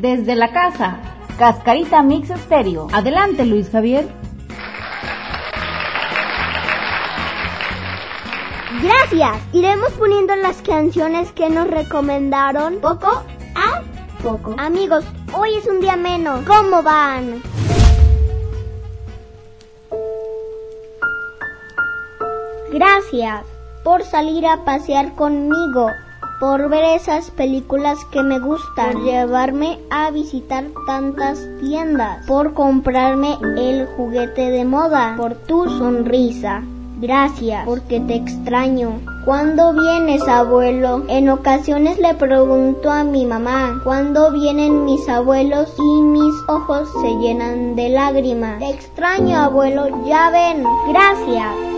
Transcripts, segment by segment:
Desde la casa, Cascarita Mix Estéreo. Adelante, Luis Javier. Gracias. Iremos poniendo las canciones que nos recomendaron poco a poco. Amigos, hoy es un día menos. ¿Cómo van? Gracias por salir a pasear conmigo, por ver esas películas que me gustan, por llevarme a visitar tantas tiendas, por comprarme el juguete de moda, por tu sonrisa. Gracias, porque te extraño. ¿Cuándo vienes, abuelo? En ocasiones le pregunto a mi mamá, ¿cuándo vienen mis abuelos? Y mis ojos se llenan de lágrimas. Te extraño, abuelo, ya ven. Gracias.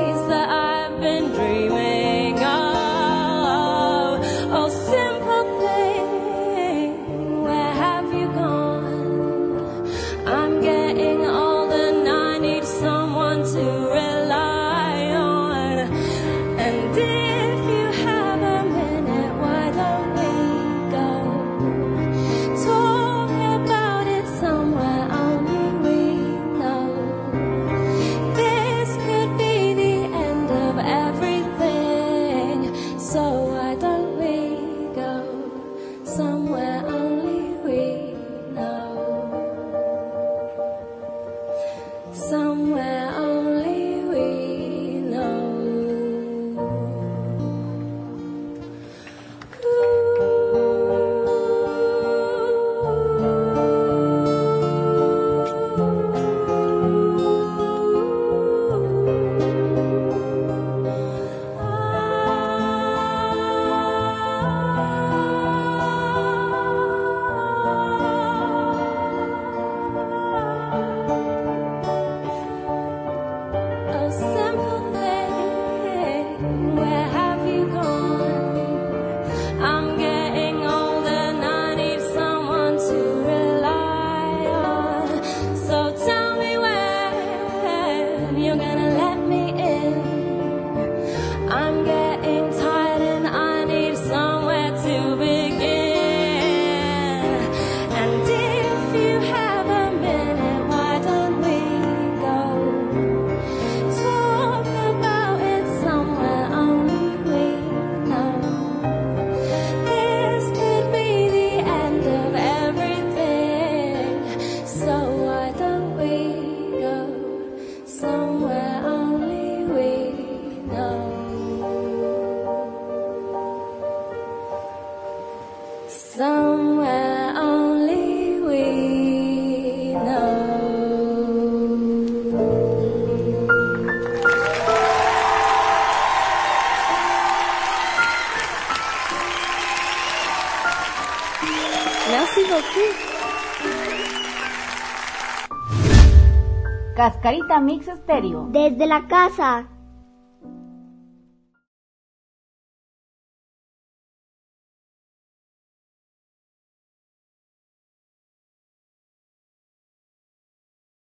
Cascarita Mix Estéreo. Desde la casa.